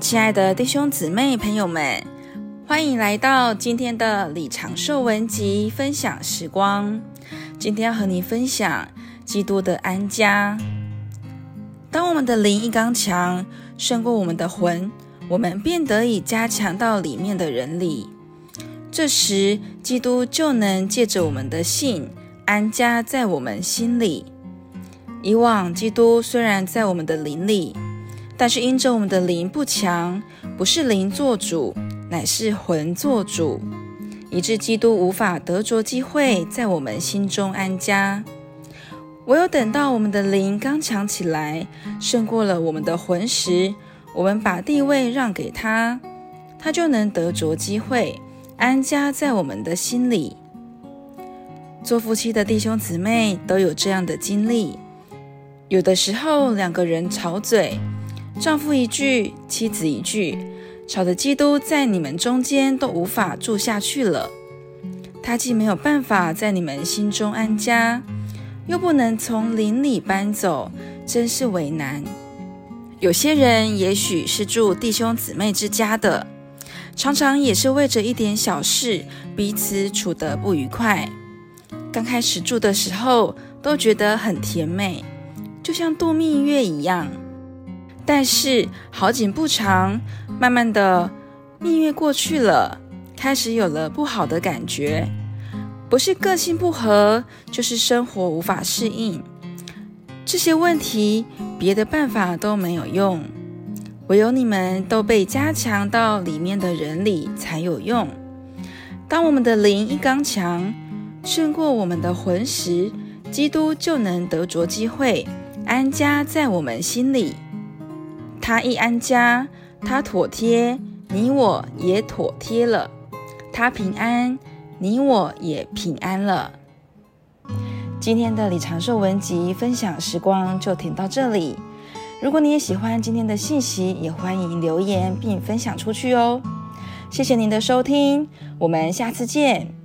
亲爱的弟兄姊妹、朋友们，欢迎来到今天的李长寿文集分享时光。今天要和你分享基督的安家。当我们的灵一刚强，胜过我们的魂，我们便得以加强到里面的人里。这时，基督就能借着我们的信安家在我们心里。以往，基督虽然在我们的灵里，但是因着我们的灵不强，不是灵做主，乃是魂做主，以致基督无法得着机会在我们心中安家。唯有等到我们的灵刚强起来，胜过了我们的魂时，我们把地位让给他，他就能得着机会安家在我们的心里。做夫妻的弟兄姊妹都有这样的经历。有的时候，两个人吵嘴，丈夫一句，妻子一句，吵得基督在你们中间都无法住下去了。他既没有办法在你们心中安家，又不能从邻里搬走，真是为难。有些人也许是住弟兄姊妹之家的，常常也是为着一点小事，彼此处得不愉快。刚开始住的时候，都觉得很甜美。就像度蜜月一样，但是好景不长，慢慢的蜜月过去了，开始有了不好的感觉，不是个性不合，就是生活无法适应。这些问题，别的办法都没有用，唯有你们都被加强到里面的人里才有用。当我们的灵一刚强，胜过我们的魂时，基督就能得着机会。安家在我们心里，他一安家，他妥帖，你我也妥帖了；他平安，你我也平安了。今天的李长寿文集分享时光就停到这里。如果你也喜欢今天的信息，也欢迎留言并分享出去哦。谢谢您的收听，我们下次见。